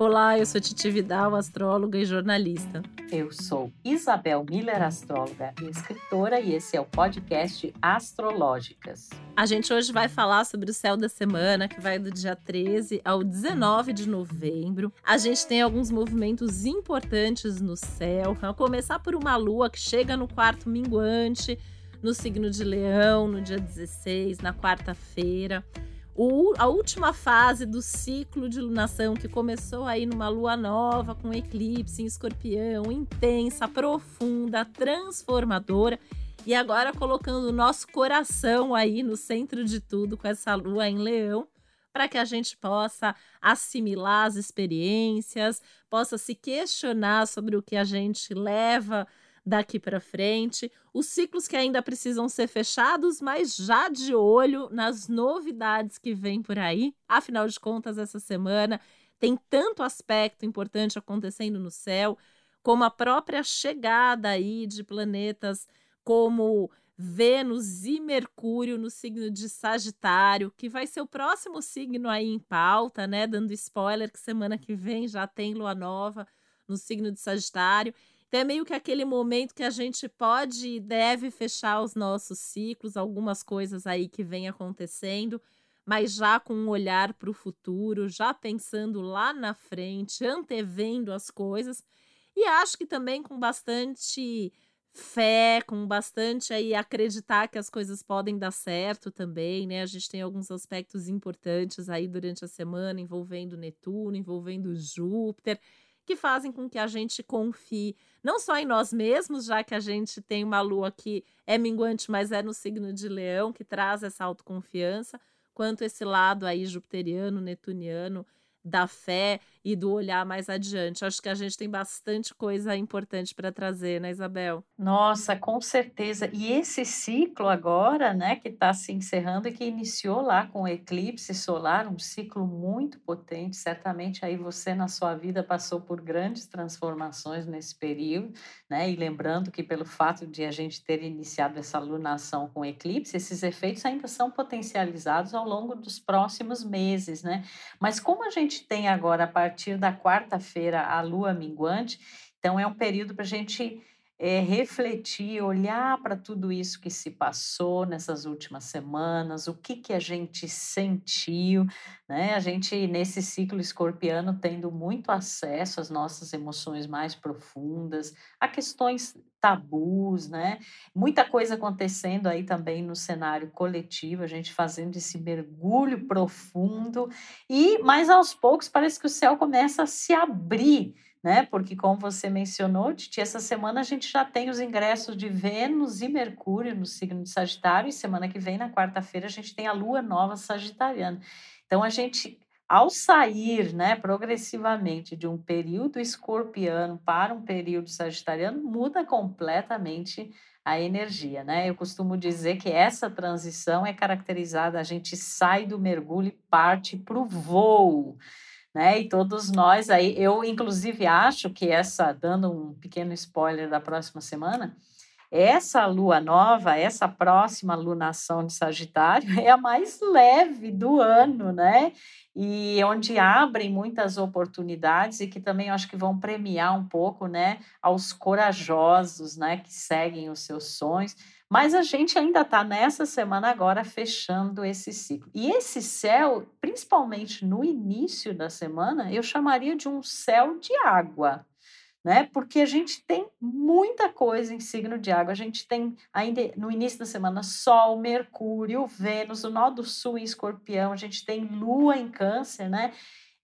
Olá, eu sou Titi Vidal, astróloga e jornalista. Eu sou Isabel Miller, astróloga e escritora, e esse é o podcast Astrológicas. A gente hoje vai falar sobre o céu da semana, que vai do dia 13 ao 19 de novembro. A gente tem alguns movimentos importantes no céu, a começar por uma lua que chega no quarto minguante, no signo de Leão, no dia 16, na quarta-feira o, a última fase do ciclo de lunação, que começou aí numa lua nova, com eclipse em escorpião, intensa, profunda, transformadora, e agora colocando o nosso coração aí no centro de tudo, com essa lua em leão, para que a gente possa assimilar as experiências, possa se questionar sobre o que a gente leva daqui para frente, os ciclos que ainda precisam ser fechados, mas já de olho nas novidades que vêm por aí. Afinal de contas, essa semana tem tanto aspecto importante acontecendo no céu, como a própria chegada aí de planetas como Vênus e Mercúrio no signo de Sagitário, que vai ser o próximo signo aí em pauta, né? Dando spoiler que semana que vem já tem lua nova no signo de Sagitário. Então é meio que aquele momento que a gente pode e deve fechar os nossos ciclos, algumas coisas aí que vem acontecendo, mas já com um olhar para o futuro, já pensando lá na frente, antevendo as coisas. E acho que também com bastante fé, com bastante aí acreditar que as coisas podem dar certo também, né? A gente tem alguns aspectos importantes aí durante a semana envolvendo Netuno, envolvendo Júpiter que fazem com que a gente confie não só em nós mesmos, já que a gente tem uma lua que é minguante, mas é no signo de Leão, que traz essa autoconfiança, quanto esse lado aí jupiteriano, netuniano, da fé e do olhar mais adiante. Acho que a gente tem bastante coisa importante para trazer, né, Isabel? Nossa, com certeza. E esse ciclo agora, né, que está se encerrando e que iniciou lá com o eclipse solar, um ciclo muito potente. Certamente aí você na sua vida passou por grandes transformações nesse período, né? E lembrando que pelo fato de a gente ter iniciado essa lunação com eclipse, esses efeitos ainda são potencializados ao longo dos próximos meses, né? Mas como a gente tem agora a partir partir da quarta-feira a lua minguante. Então, é um período para a gente é, refletir, olhar para tudo isso que se passou nessas últimas semanas, o que, que a gente sentiu, né? A gente, nesse ciclo escorpiano, tendo muito acesso às nossas emoções mais profundas, a questões tabus, né? Muita coisa acontecendo aí também no cenário coletivo, a gente fazendo esse mergulho profundo e mais aos poucos parece que o céu começa a se abrir, né? Porque como você mencionou, Titi, essa semana a gente já tem os ingressos de Vênus e Mercúrio no signo de Sagitário e semana que vem na quarta-feira a gente tem a lua nova sagitariana. Então a gente ao sair, né, progressivamente de um período escorpiano para um período sagitariano, muda completamente a energia, né? Eu costumo dizer que essa transição é caracterizada, a gente sai do mergulho e parte para o voo, né? E todos nós aí, eu inclusive acho que essa, dando um pequeno spoiler da próxima semana, essa lua nova, essa próxima lunação de Sagitário, é a mais leve do ano, né? E onde abrem muitas oportunidades e que também acho que vão premiar um pouco, né, aos corajosos, né, que seguem os seus sonhos. Mas a gente ainda está nessa semana agora fechando esse ciclo. E esse céu, principalmente no início da semana, eu chamaria de um céu de água né? Porque a gente tem muita coisa em signo de água. A gente tem ainda no início da semana Sol, Mercúrio, Vênus, o nó do Sul em Escorpião, a gente tem Lua em Câncer, né?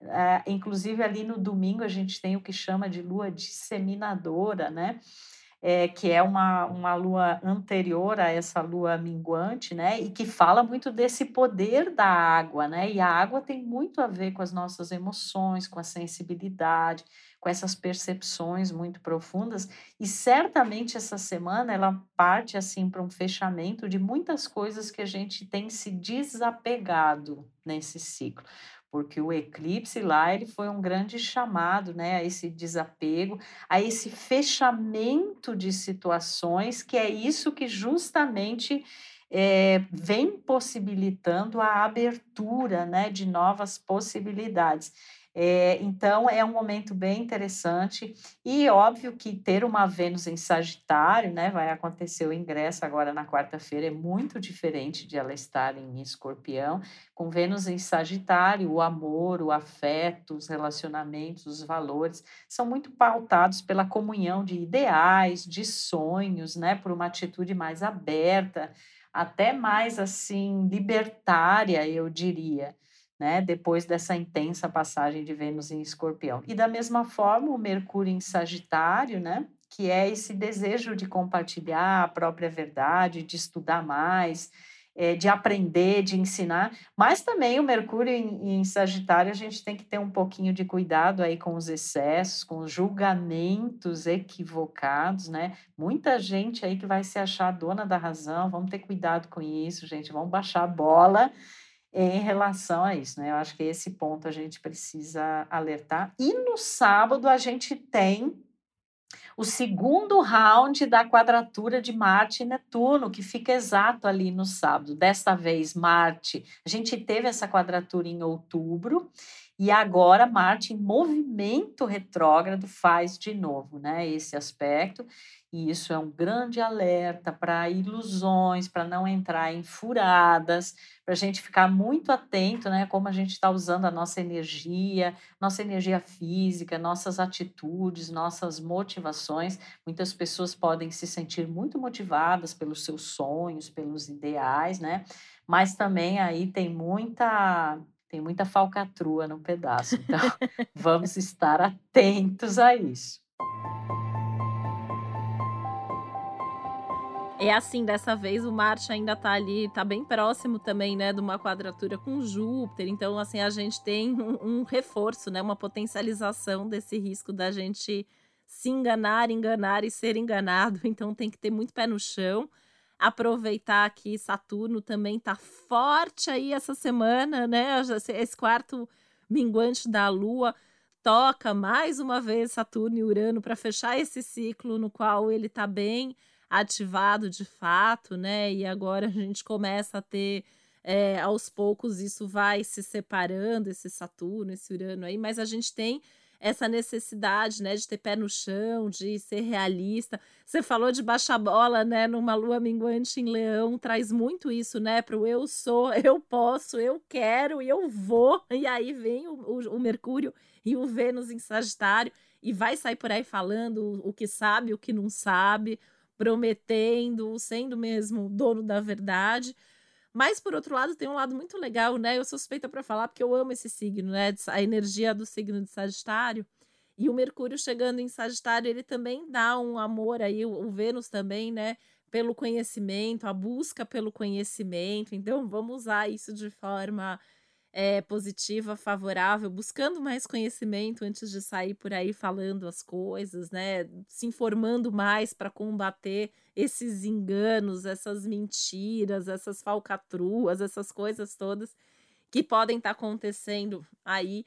Uh, inclusive ali no domingo a gente tem o que chama de lua disseminadora, né? É, que é uma, uma lua anterior a essa lua minguante, né? E que fala muito desse poder da água, né? E a água tem muito a ver com as nossas emoções, com a sensibilidade, com essas percepções muito profundas e certamente essa semana ela parte assim para um fechamento de muitas coisas que a gente tem se desapegado nesse ciclo porque o eclipse lá ele foi um grande chamado, né, a esse desapego, a esse fechamento de situações, que é isso que justamente é, vem possibilitando a abertura né, de novas possibilidades. É, então, é um momento bem interessante e óbvio que ter uma Vênus em Sagitário, né, vai acontecer o ingresso agora na quarta-feira, é muito diferente de ela estar em Escorpião. Com Vênus em Sagitário, o amor, o afeto, os relacionamentos, os valores são muito pautados pela comunhão de ideais, de sonhos, né, por uma atitude mais aberta, até mais assim libertária, eu diria né, depois dessa intensa passagem de Vênus em Escorpião. E da mesma forma, o Mercúrio em Sagitário, né, que é esse desejo de compartilhar a própria verdade, de estudar mais, é, de aprender, de ensinar, mas também o Mercúrio em, em, Sagitário, a gente tem que ter um pouquinho de cuidado aí com os excessos, com os julgamentos equivocados, né? Muita gente aí que vai se achar dona da razão, vamos ter cuidado com isso, gente, vamos baixar a bola em relação a isso, né? Eu acho que esse ponto a gente precisa alertar. E no sábado a gente tem o segundo round da quadratura de Marte e Netuno, que fica exato ali no sábado. Desta vez, Marte, a gente teve essa quadratura em outubro e agora Marte em movimento retrógrado faz de novo, né, esse aspecto. E isso é um grande alerta para ilusões, para não entrar em furadas, para a gente ficar muito atento, né? Como a gente está usando a nossa energia, nossa energia física, nossas atitudes, nossas motivações. Muitas pessoas podem se sentir muito motivadas pelos seus sonhos, pelos ideais, né? Mas também aí tem muita tem muita falcatrua no pedaço. Então, vamos estar atentos a isso. É assim, dessa vez o Marte ainda tá ali, tá bem próximo também, né, de uma quadratura com Júpiter. Então, assim, a gente tem um, um reforço, né, uma potencialização desse risco da gente se enganar, enganar e ser enganado. Então, tem que ter muito pé no chão. Aproveitar que Saturno também tá forte aí essa semana, né? Esse quarto minguante da Lua toca mais uma vez Saturno e Urano para fechar esse ciclo no qual ele tá bem ativado de fato, né? E agora a gente começa a ter é, aos poucos isso vai se separando, esse Saturno, esse Urano aí, mas a gente tem essa necessidade, né, de ter pé no chão, de ser realista. Você falou de baixar bola, né, numa lua minguante em Leão, traz muito isso, né, para o eu sou, eu posso, eu quero e eu vou. E aí vem o, o, o Mercúrio e o Vênus em Sagitário e vai sair por aí falando o que sabe, o que não sabe, prometendo, sendo mesmo dono da verdade. Mas, por outro lado, tem um lado muito legal, né? Eu sou suspeita para falar porque eu amo esse signo, né? A energia do signo de Sagitário. E o Mercúrio chegando em Sagitário, ele também dá um amor aí, o Vênus também, né? Pelo conhecimento, a busca pelo conhecimento. Então, vamos usar isso de forma é, positiva, favorável, buscando mais conhecimento antes de sair por aí falando as coisas, né? Se informando mais para combater esses enganos, essas mentiras, essas falcatruas, essas coisas todas que podem estar tá acontecendo aí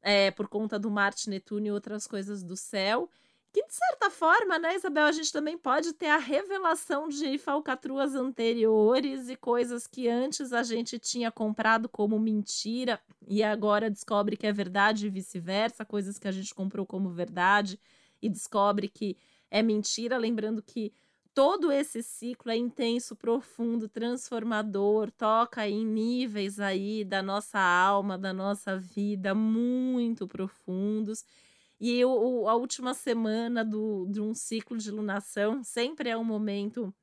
é, por conta do Marte, Netuno e outras coisas do céu. Que, de certa forma, né, Isabel, a gente também pode ter a revelação de falcatruas anteriores e coisas que antes a gente tinha comprado como mentira e agora descobre que é verdade e vice-versa, coisas que a gente comprou como verdade e descobre que é mentira. Lembrando que todo esse ciclo é intenso, profundo, transformador, toca em níveis aí da nossa alma, da nossa vida muito profundos. E a última semana do, de um ciclo de lunação sempre é um momento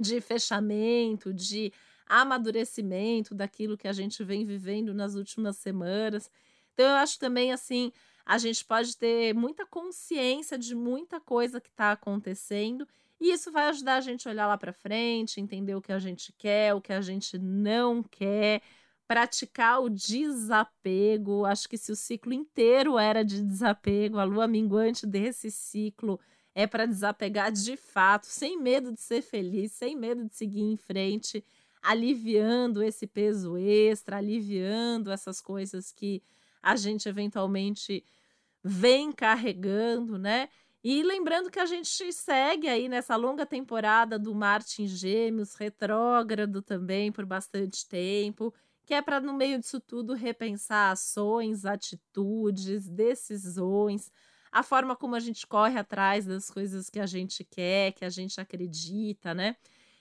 de fechamento, de amadurecimento daquilo que a gente vem vivendo nas últimas semanas. Então, eu acho também assim, a gente pode ter muita consciência de muita coisa que está acontecendo, e isso vai ajudar a gente a olhar lá para frente, entender o que a gente quer, o que a gente não quer, praticar o desapego. Acho que se o ciclo inteiro era de desapego, a lua minguante desse ciclo é para desapegar de fato, sem medo de ser feliz, sem medo de seguir em frente, aliviando esse peso extra, aliviando essas coisas que a gente eventualmente vem carregando, né? E lembrando que a gente segue aí nessa longa temporada do Marte em Gêmeos, retrógrado também por bastante tempo, que é para, no meio disso tudo, repensar ações, atitudes, decisões, a forma como a gente corre atrás das coisas que a gente quer, que a gente acredita, né?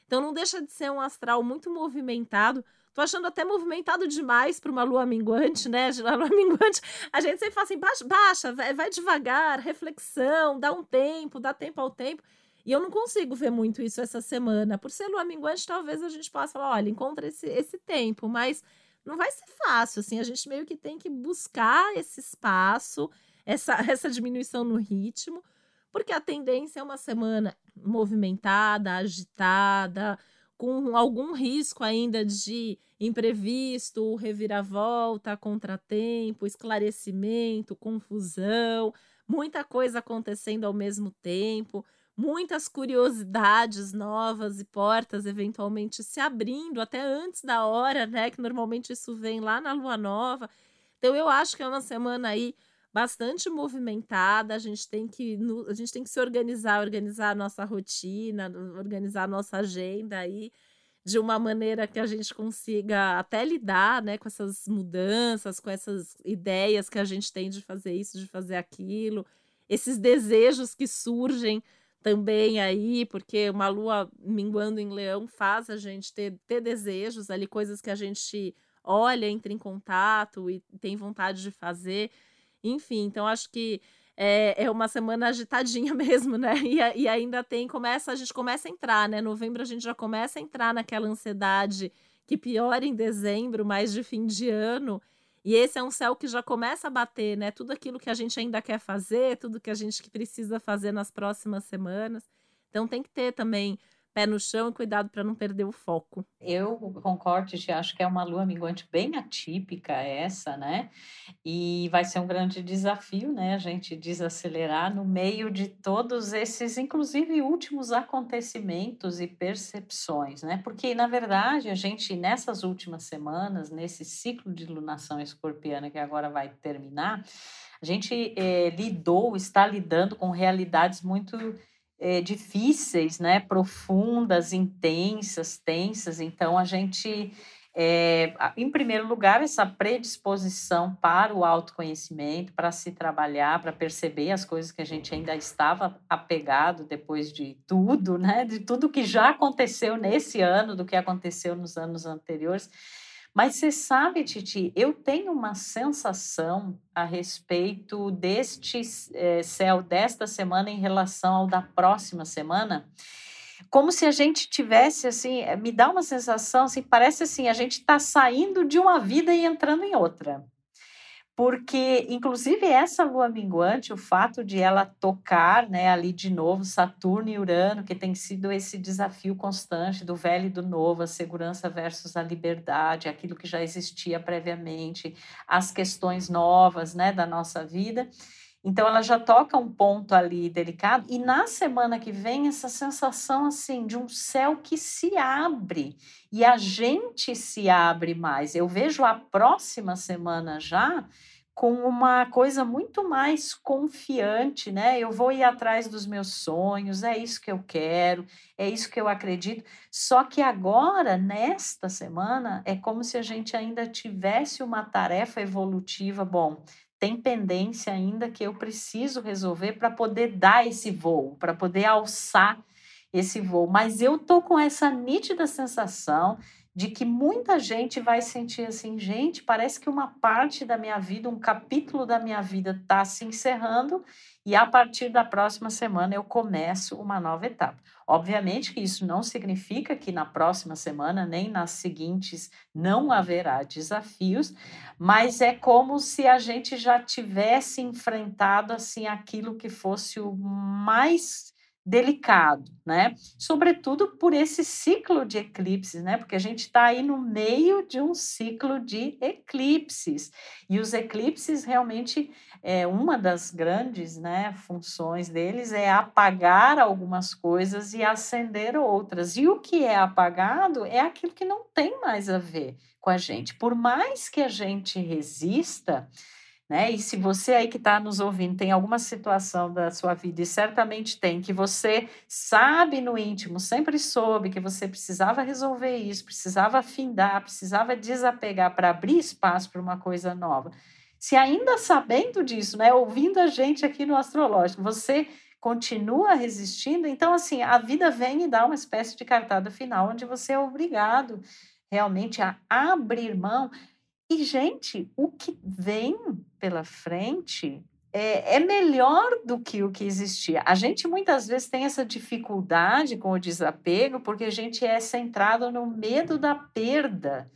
Então não deixa de ser um astral muito movimentado. Tô achando até movimentado demais para uma lua minguante, né? A lua minguante, a gente sempre fala assim, baixa, baixa vai, vai devagar, reflexão, dá um tempo, dá tempo ao tempo. E eu não consigo ver muito isso essa semana. Por ser lua minguante, talvez a gente possa falar, olha, encontra esse, esse tempo, mas não vai ser fácil, assim, a gente meio que tem que buscar esse espaço, essa, essa diminuição no ritmo, porque a tendência é uma semana movimentada, agitada, com algum risco ainda de imprevisto, reviravolta, contratempo, esclarecimento, confusão, muita coisa acontecendo ao mesmo tempo, muitas curiosidades novas e portas eventualmente se abrindo até antes da hora, né? Que normalmente isso vem lá na lua nova. Então eu acho que é uma semana aí bastante movimentada. A gente tem que, a gente tem que se organizar, organizar a nossa rotina, organizar a nossa agenda aí de uma maneira que a gente consiga até lidar, né, com essas mudanças, com essas ideias que a gente tem de fazer isso, de fazer aquilo, esses desejos que surgem também aí, porque uma lua minguando em leão faz a gente ter, ter desejos ali, coisas que a gente olha, entra em contato e tem vontade de fazer. Enfim, então acho que é, é uma semana agitadinha mesmo, né? E, e ainda tem, começa, a gente começa a entrar, né? Novembro a gente já começa a entrar naquela ansiedade que piora em dezembro, mais de fim de ano. E esse é um céu que já começa a bater, né? Tudo aquilo que a gente ainda quer fazer, tudo que a gente precisa fazer nas próximas semanas. Então tem que ter também pé no chão e cuidado para não perder o foco. Eu concordo, e acho que é uma lua minguante bem atípica essa, né? E vai ser um grande desafio, né? A gente desacelerar no meio de todos esses, inclusive últimos acontecimentos e percepções, né? Porque na verdade a gente nessas últimas semanas, nesse ciclo de lunação escorpiana que agora vai terminar, a gente eh, lidou, está lidando com realidades muito é, difíceis, né, profundas, intensas, tensas. Então, a gente, é, em primeiro lugar, essa predisposição para o autoconhecimento, para se trabalhar, para perceber as coisas que a gente ainda estava apegado depois de tudo, né, de tudo que já aconteceu nesse ano, do que aconteceu nos anos anteriores. Mas você sabe, Titi, eu tenho uma sensação a respeito deste é, céu desta semana em relação ao da próxima semana, como se a gente tivesse assim, eh, me dá uma sensação assim, parece assim, a gente está saindo de uma vida e entrando em outra porque inclusive essa lua minguante, o fato de ela tocar, né, ali de novo Saturno e Urano, que tem sido esse desafio constante do velho e do novo, a segurança versus a liberdade, aquilo que já existia previamente, as questões novas, né, da nossa vida. Então ela já toca um ponto ali delicado e na semana que vem essa sensação assim de um céu que se abre e a gente se abre mais. Eu vejo a próxima semana já com uma coisa muito mais confiante, né? Eu vou ir atrás dos meus sonhos, é isso que eu quero, é isso que eu acredito. Só que agora, nesta semana, é como se a gente ainda tivesse uma tarefa evolutiva. Bom, tem pendência ainda que eu preciso resolver para poder dar esse voo, para poder alçar esse voo. Mas eu tô com essa nítida sensação de que muita gente vai sentir assim, gente, parece que uma parte da minha vida, um capítulo da minha vida está se encerrando e a partir da próxima semana eu começo uma nova etapa. Obviamente que isso não significa que na próxima semana nem nas seguintes não haverá desafios, mas é como se a gente já tivesse enfrentado assim aquilo que fosse o mais delicado, né? Sobretudo por esse ciclo de eclipses, né? Porque a gente está aí no meio de um ciclo de eclipses e os eclipses realmente é uma das grandes, né, funções deles é apagar algumas coisas e acender outras. E o que é apagado é aquilo que não tem mais a ver com a gente. Por mais que a gente resista, Né? E se você aí que está nos ouvindo tem alguma situação da sua vida, e certamente tem, que você sabe no íntimo, sempre soube que você precisava resolver isso, precisava afindar, precisava desapegar para abrir espaço para uma coisa nova. Se ainda sabendo disso, né, ouvindo a gente aqui no Astrológico, você continua resistindo, então assim, a vida vem e dá uma espécie de cartada final onde você é obrigado realmente a abrir mão e, gente, o que vem pela frente é, é, melhor do que o que existia. A gente muitas vezes tem essa dificuldade com o desapego porque a gente é centrado no medo da perda.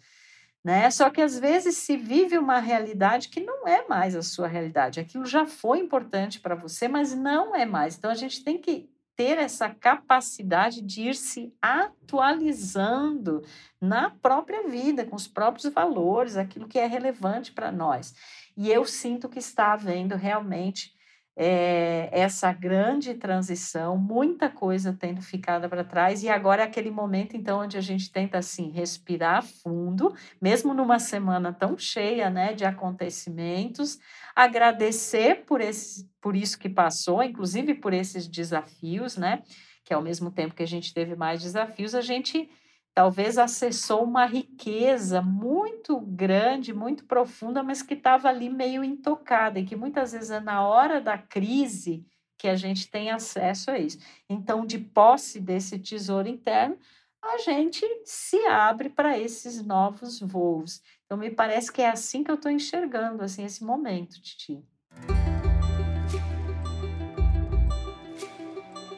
Né? Só que às vezes se vive uma realidade que não é mais a sua realidade. Aquilo já foi importante para você, mas não é mais. Então a gente tem que ter essa capacidade de ir se atualizando na própria vida, com os próprios valores, aquilo que é relevante para nós. E eu sinto que está havendo realmente é, essa grande transição, muita coisa tendo ficado para trás, e agora é aquele momento, então, onde a gente tenta, assim, respirar fundo, mesmo numa semana tão cheia, né, de acontecimentos, agradecer por, esse, por isso que passou, inclusive por esses desafios, né? Que ao mesmo tempo que a gente teve mais desafios, a gente talvez acessou uma riqueza muito grande, muito profunda, mas que estava ali meio intocada e que muitas vezes é na hora da crise que a gente tem acesso a isso. Então, de posse desse tesouro interno, a gente se abre para esses novos voos. Então, me parece que é assim que eu estou enxergando assim esse momento, Titi.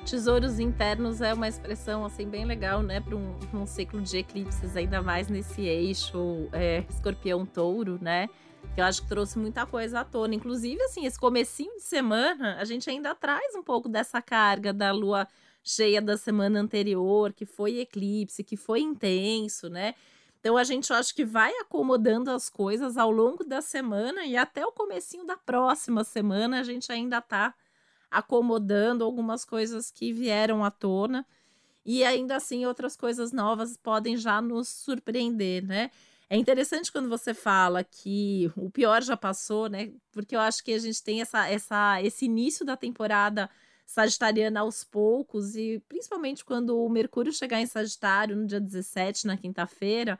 Tesouros internos é uma expressão assim bem legal, né, para um, um, ciclo de eclipses, ainda mais nesse eixo é, escorpião-touro, né? Que eu acho que trouxe muita coisa à tona. Inclusive, assim, esse comecinho de semana, a gente ainda traz um pouco dessa carga da lua cheia da semana anterior, que foi eclipse, que foi intenso, né? Então a gente acho que vai acomodando as coisas ao longo da semana e até o comecinho da próxima semana a gente ainda tá acomodando algumas coisas que vieram à tona e ainda assim outras coisas novas podem já nos surpreender, né? É interessante quando você fala que o pior já passou, né? Porque eu acho que a gente tem essa, essa, esse início da temporada sagitariana aos poucos, e principalmente quando o Mercúrio chegar em Sagitário no dia 17, na quinta-feira,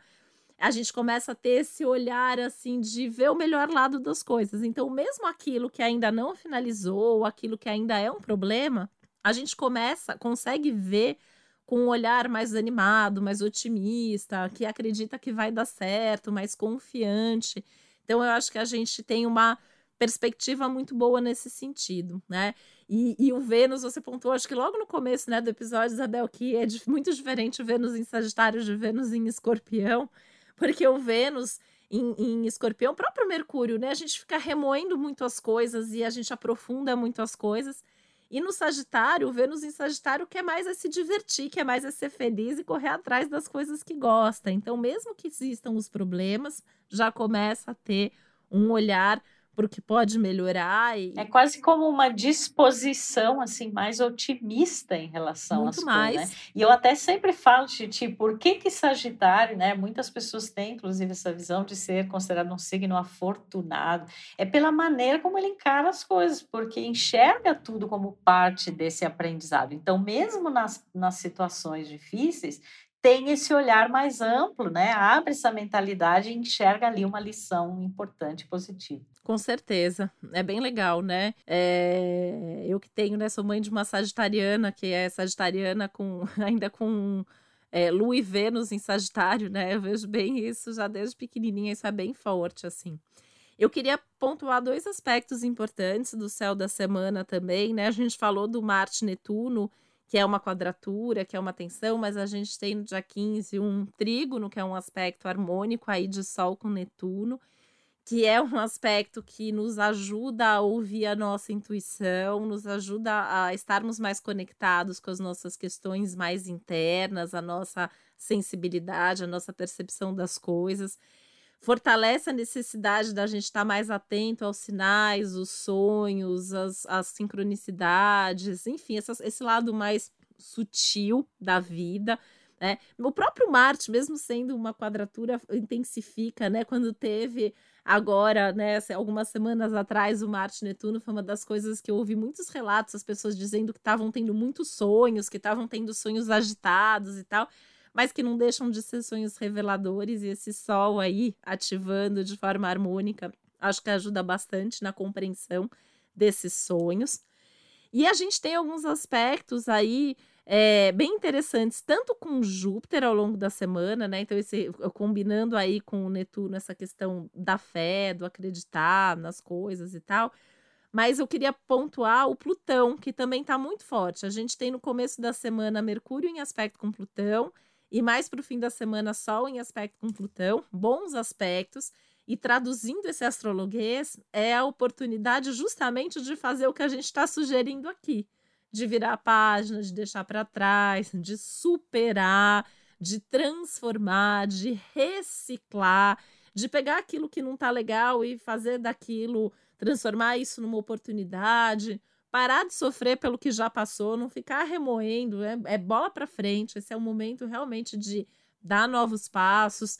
a gente começa a ter esse olhar assim de ver o melhor lado das coisas. Então, mesmo aquilo que ainda não finalizou, aquilo que ainda é um problema, a gente começa, consegue ver com um olhar mais animado, mais otimista, que acredita que vai dar certo, mais confiante. Então, eu acho que a gente tem uma perspectiva muito boa nesse sentido, né? E, e, o Vênus, você pontuou, acho que logo no começo né, do episódio, Isabel, que é muito diferente o Vênus em Sagitário de Vênus em Escorpião, porque o Vênus em, em Escorpião, próprio Mercúrio, né? A gente fica remoendo muito as coisas e a gente aprofunda muito as coisas. E no Sagitário, o Vênus em Sagitário quer mais é se divertir, quer mais é ser feliz e correr atrás das coisas que gosta. Então, mesmo que existam os problemas, já começa a ter um olhar para o que pode melhorar. E... É quase como uma disposição assim mais otimista em relação Muito às mais. coisas. Né? E eu até sempre falo, Titi, por que que Sagitário, né? Muitas pessoas têm, inclusive, essa visão de ser considerado um signo afortunado. É pela maneira como ele encara as coisas, porque enxerga tudo como parte desse aprendizado. Então, mesmo nas, nas situações difíceis, tem esse olhar mais amplo, né? Abre essa mentalidade e enxerga ali uma lição importante positiva. Com certeza. É bem legal, né? É... Eu que tenho, né? Sou mãe de uma sagitariana, que é sagitariana com ainda com é, Lua e Vênus em Sagitário, né? Eu vejo bem isso já desde pequenininha, isso é bem forte, assim. Eu queria pontuar dois aspectos importantes do céu da semana também, né? A gente falou do Marte-Netuno, que é uma quadratura, que é uma tensão, mas a gente tem no dia 15 um trígono, que é um aspecto harmônico aí de Sol com Netuno, que é um aspecto que nos ajuda a ouvir a nossa intuição, nos ajuda a estarmos mais conectados com as nossas questões mais internas, a nossa sensibilidade, a nossa percepção das coisas fortalece a necessidade da gente estar mais atento aos sinais, os sonhos, as, as sincronicidades, enfim, essa, esse lado mais sutil da vida. Né? O próprio Marte, mesmo sendo uma quadratura, intensifica, né? Quando teve Agora, né, algumas semanas atrás, o Marte Netuno foi uma das coisas que eu ouvi muitos relatos, as pessoas dizendo que estavam tendo muitos sonhos, que estavam tendo sonhos agitados e tal, mas que não deixam de ser sonhos reveladores, e esse Sol aí ativando de forma harmônica, acho que ajuda bastante na compreensão desses sonhos. E a gente tem alguns aspectos aí é, bem interessantes, tanto com Júpiter ao longo da semana, né? Então, esse, combinando aí com o Netuno essa questão da fé, do acreditar nas coisas e tal. Mas eu queria pontuar o Plutão, que também está muito forte. A gente tem no começo da semana Mercúrio em aspecto com Plutão, e mais para o fim da semana, Sol em aspecto com Plutão, bons aspectos. E traduzindo esse astrologuês, é a oportunidade justamente de fazer o que a gente está sugerindo aqui de virar a página, de deixar para trás, de superar, de transformar, de reciclar, de pegar aquilo que não está legal e fazer daquilo, transformar isso numa oportunidade, parar de sofrer pelo que já passou, não ficar remoendo, é, é bola para frente. Esse é o momento realmente de dar novos passos,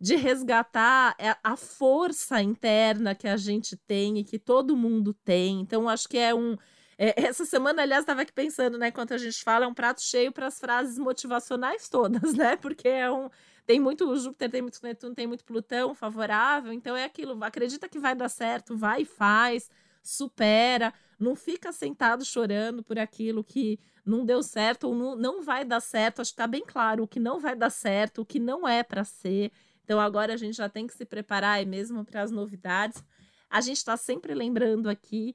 de resgatar é, a força interna que a gente tem e que todo mundo tem. Então, acho que é um é, essa semana, aliás, estava aqui pensando, né? Enquanto a gente fala, é um prato cheio para as frases motivacionais todas, né? Porque é um. Tem muito Júpiter, tem muito Netuno, tem muito Plutão favorável. Então é aquilo. Acredita que vai dar certo, vai e faz, supera. Não fica sentado chorando por aquilo que não deu certo ou não, não vai dar certo. Acho que está bem claro o que não vai dar certo, o que não é para ser. Então agora a gente já tem que se preparar e mesmo para as novidades. A gente está sempre lembrando aqui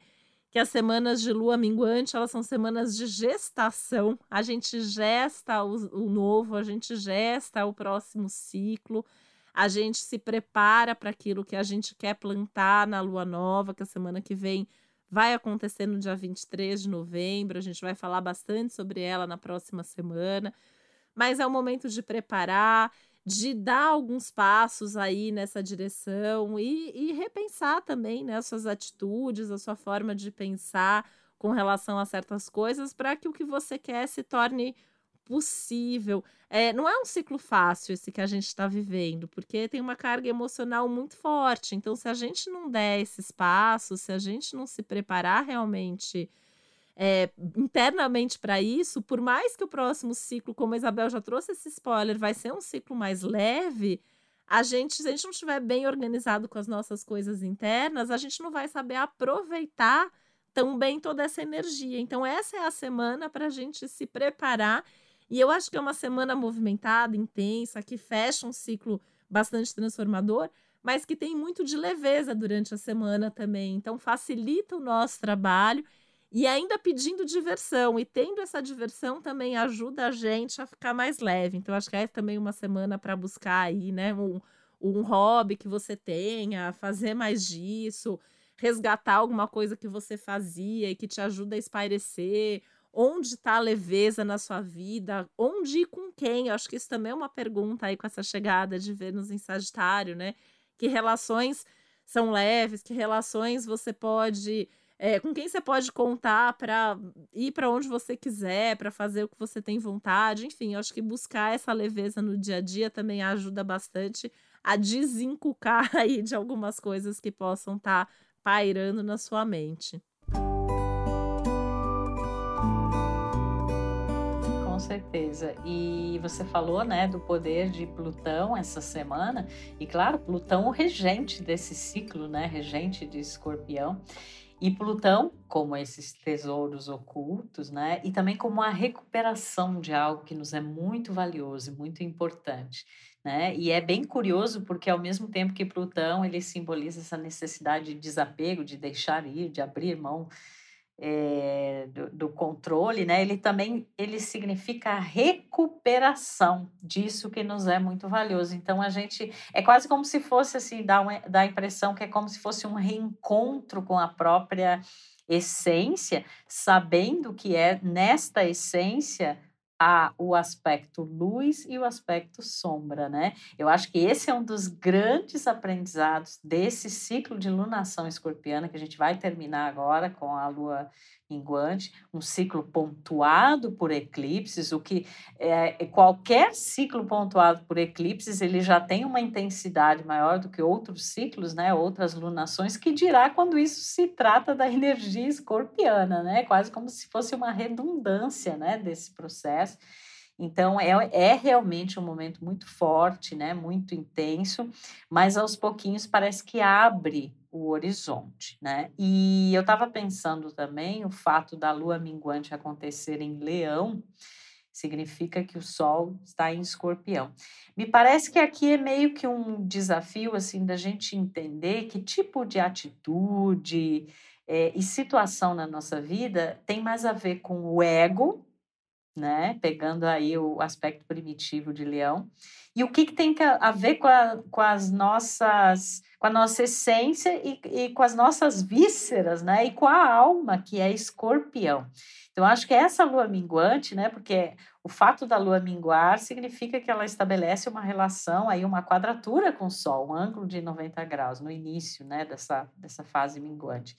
que as semanas de lua minguante, elas são semanas de gestação. A gente gesta o, o novo, a gente gesta o próximo ciclo, a gente se prepara para aquilo que a gente quer plantar na lua nova, que a semana que vem vai acontecer no dia 23 de novembro. A gente vai falar bastante sobre ela na próxima semana. Mas é o momento de preparar, de dar alguns passos aí nessa direção e, e repensar também né, as suas atitudes, a sua forma de pensar com relação a certas coisas para que o que você quer se torne possível. É, não é um ciclo fácil esse que a gente está vivendo, porque tem uma carga emocional muito forte. Então, se a gente não der esses passos, se a gente não se preparar realmente é, internamente para isso, por mais que o próximo ciclo, como a Isabel já trouxe esse spoiler, vai ser um ciclo mais leve, a gente, se a gente não estiver bem organizado com as nossas coisas internas, a gente não vai saber aproveitar tão bem toda essa energia. Então, essa é a semana para a gente se preparar. E eu acho que é uma semana movimentada, intensa, que fecha um ciclo bastante transformador, mas que tem muito de leveza durante a semana também. Então, facilita o nosso trabalho e ainda pedindo diversão. E tendo essa diversão também ajuda a gente a ficar mais leve. Então, acho que é também uma semana para buscar aí, né? Um, um hobby que você tenha, fazer mais disso, resgatar alguma coisa que você fazia e que te ajuda a espairecer. Onde está a leveza na sua vida? Onde e com quem? Eu acho que isso também é uma pergunta aí com essa chegada de Vênus em Sagitário, né? Que relações são leves, que relações você pode é, com quem você pode contar para ir para onde você quiser, para fazer o que você tem vontade. Enfim, eu acho que buscar essa leveza no dia a dia também ajuda bastante a desencucar aí de algumas coisas que possam estar tá pairando na sua mente. Certeza. E você falou, né, do poder de Plutão essa semana, e claro, Plutão o regente desse ciclo, né, regente de Escorpião. E Plutão, como esses tesouros ocultos, né? E também como a recuperação de algo que nos é muito valioso e muito importante, né? E é bem curioso porque ao mesmo tempo que Plutão ele simboliza essa necessidade de desapego, de deixar ir, de abrir mão é, do, do, controle, né? Ele também ele significa a recuperação disso que nos é muito valioso. Então a gente é quase como se fosse assim dá uma, dá a impressão que é como se fosse um reencontro com a própria essência, sabendo que é nesta essência há o aspecto luz e o aspecto sombra, né? Eu acho que esse é um dos grandes aprendizados desse ciclo de lunação escorpiana que a gente vai terminar agora com a lua minguante, um ciclo pontuado por eclipses, o que é, qualquer ciclo pontuado por eclipses, ele já tem uma intensidade maior do que outros ciclos, né, outras lunações, que dirá quando isso se trata da energia escorpiana, né, quase como se fosse uma redundância, né, desse processo. Então, é, é realmente um momento muito forte, né? muito intenso, mas aos pouquinhos parece que abre o horizonte. Né? E eu estava pensando também o fato da lua minguante acontecer em Leão, significa que o Sol está em Escorpião. Me parece que aqui é meio que um desafio assim da gente entender que tipo de atitude é, e situação na nossa vida tem mais a ver com o ego né? Pegando aí o aspecto primitivo de leão. E o que, que tem a ver com, a, com as nossas, com a nossa essência e, e com as nossas vísceras, né? E com a alma, que é escorpião. Então, acho que essa lua minguante, né? Porque o fato da lua minguar significa que ela estabelece uma relação, aí uma quadratura com o Sol, um ângulo de 90 graus no início, né? Dessa, dessa fase minguante.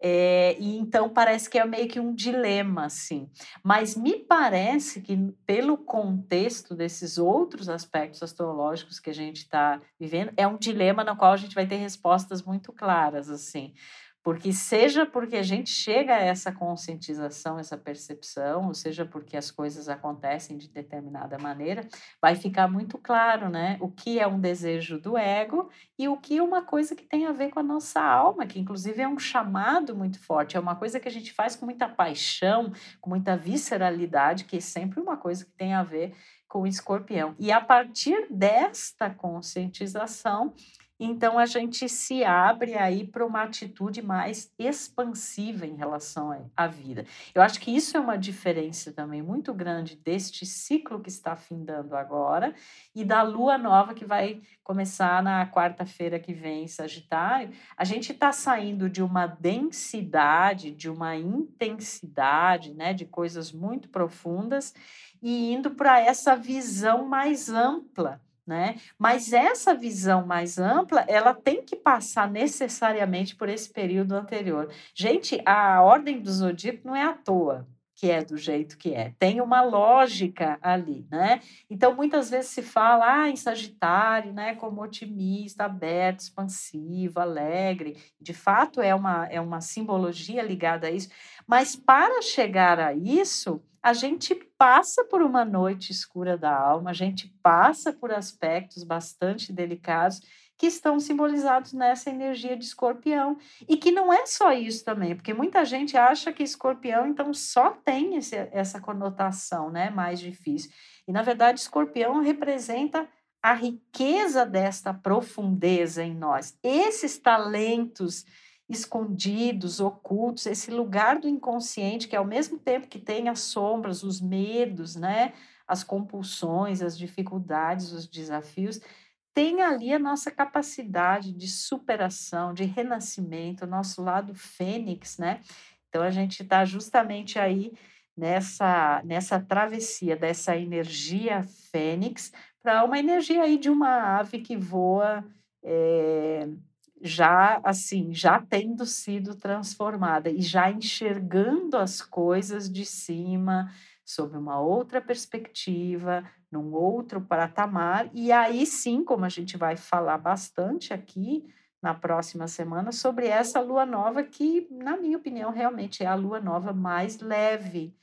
É, e então parece que é meio que um dilema, assim. Mas me parece que, pelo contexto desses outros aspectos astrológicos que a gente está vivendo, é um dilema no qual a gente vai ter respostas muito claras, assim. Porque seja porque a gente chega a essa conscientização, essa percepção, ou seja porque as coisas acontecem de determinada maneira, vai ficar muito claro, né? O que é um desejo do ego e o que é uma coisa que tem a ver com a nossa alma, que inclusive é um chamado muito forte, é uma coisa que a gente faz com muita paixão, com muita visceralidade, que é sempre uma coisa que tem a ver com o escorpião. E a partir desta conscientização, então a gente se abre aí para uma atitude mais expansiva em relação à vida. Eu acho que isso é uma diferença também muito grande deste ciclo que está findando agora e da lua nova que vai começar na quarta-feira que vem, Sagitário. A gente está saindo de uma densidade, de uma intensidade, né, de coisas muito profundas e indo para essa visão mais ampla né? Mas essa visão mais ampla, ela tem que passar necessariamente por esse período anterior. Gente, a ordem do zodíaco não é à toa que é do jeito que é. Tem uma lógica ali, né? Então, muitas vezes se fala ah, em Sagitário, né, como otimista, aberto, expansivo, alegre. De fato, é uma, é uma simbologia ligada a isso. Mas para chegar a isso, a gente passa por uma noite escura da alma, a gente passa por aspectos bastante delicados que estão simbolizados nessa energia de escorpião. E que não é só isso também, porque muita gente acha que escorpião, então, só tem esse, essa conotação né, mais difícil. E, na verdade, escorpião representa a riqueza desta profundeza em nós, esses talentos escondidos, ocultos, esse lugar do inconsciente que ao mesmo tempo que tem as sombras, os medos, né, as compulsões, as dificuldades, os desafios, tem ali a nossa capacidade de superação, de renascimento, o nosso lado fênix, né? Então a gente está justamente aí nessa nessa travessia dessa energia fênix para uma energia aí de uma ave que voa é, já assim, já tendo sido transformada e já enxergando as coisas de cima, sob uma outra perspectiva, num outro patamar, e aí sim, como a gente vai falar bastante aqui na próxima semana, sobre essa lua nova que, na minha opinião, realmente é a lua nova mais leve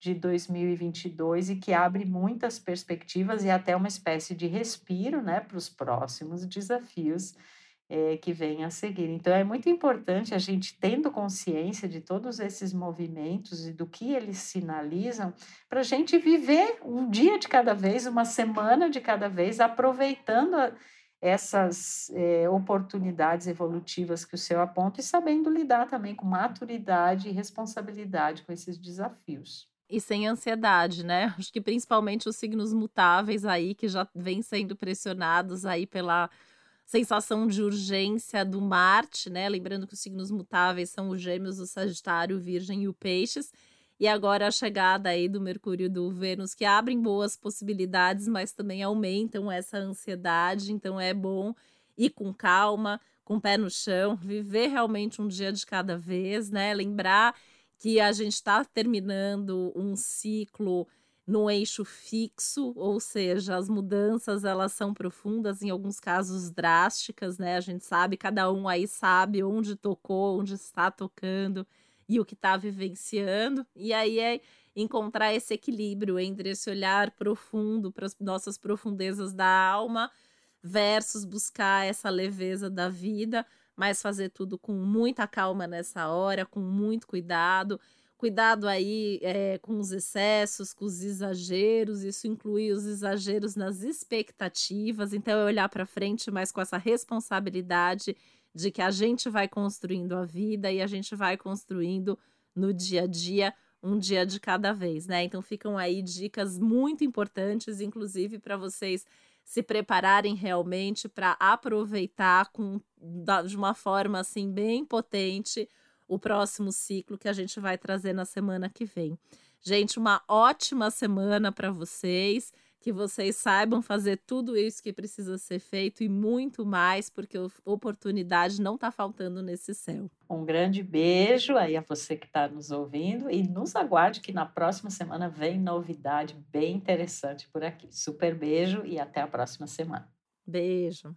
de 2022 e que abre muitas perspectivas e até uma espécie de respiro né, para os próximos desafios é, que vem a seguir. Então, é muito importante a gente, tendo consciência de todos esses movimentos e do que eles sinalizam, para a gente viver um dia de cada vez, uma semana de cada vez, aproveitando a, essas é, oportunidades evolutivas que o céu aponta e sabendo lidar também com maturidade e responsabilidade com esses desafios. E sem ansiedade, né? Acho que principalmente os signos mutáveis aí que já vêm sendo pressionados aí pela sensação de urgência do Marte, né? Lembrando que os signos mutáveis são os Gêmeos, o Sagitário, o Virgem e o Peixes. E agora a chegada aí do Mercúrio e do Vênus, que abrem boas possibilidades, mas também aumentam essa ansiedade. Então é bom ir com calma, com o pé no chão, viver realmente um dia de cada vez, né? Lembrar que a gente está terminando um ciclo no eixo fixo, ou seja, as mudanças elas são profundas, em alguns casos drásticas, né? A gente sabe, cada um aí sabe onde tocou, onde está tocando e o que está vivenciando. E aí é encontrar esse equilíbrio entre esse olhar profundo para as nossas profundezas da alma versus buscar essa leveza da vida, mas fazer tudo com muita calma nessa hora, com muito cuidado Cuidado aí é, com os excessos, com os exageros, isso inclui os exageros nas expectativas, então é olhar para frente, mas com essa responsabilidade de que a gente vai construindo a vida e a gente vai construindo no dia a dia um dia de cada vez, né? Então ficam aí dicas muito importantes, inclusive para vocês se prepararem realmente para aproveitar com, da, de uma forma assim bem potente o próximo ciclo que a gente vai trazer na semana que vem. Gente, uma ótima semana para vocês. Que vocês saibam fazer tudo isso que precisa ser feito e muito mais, porque oportunidade não está faltando nesse céu. Um grande beijo aí a você que está nos ouvindo e nos aguarde que na próxima semana vem novidade bem interessante por aqui. Super beijo e até a próxima semana. Beijo.